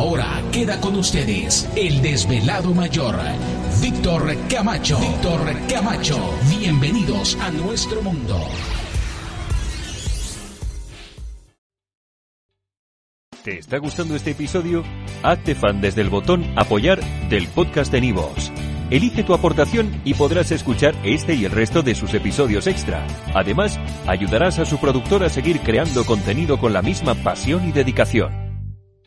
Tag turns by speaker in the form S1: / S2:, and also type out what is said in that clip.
S1: Ahora queda con ustedes el desvelado mayor, Víctor Camacho. Víctor Camacho. Bienvenidos a nuestro mundo.
S2: ¿Te está gustando este episodio? Hazte fan desde el botón Apoyar del podcast de Nivos. Elige tu aportación y podrás escuchar este y el resto de sus episodios extra. Además, ayudarás a su productor a seguir creando contenido con la misma pasión y dedicación.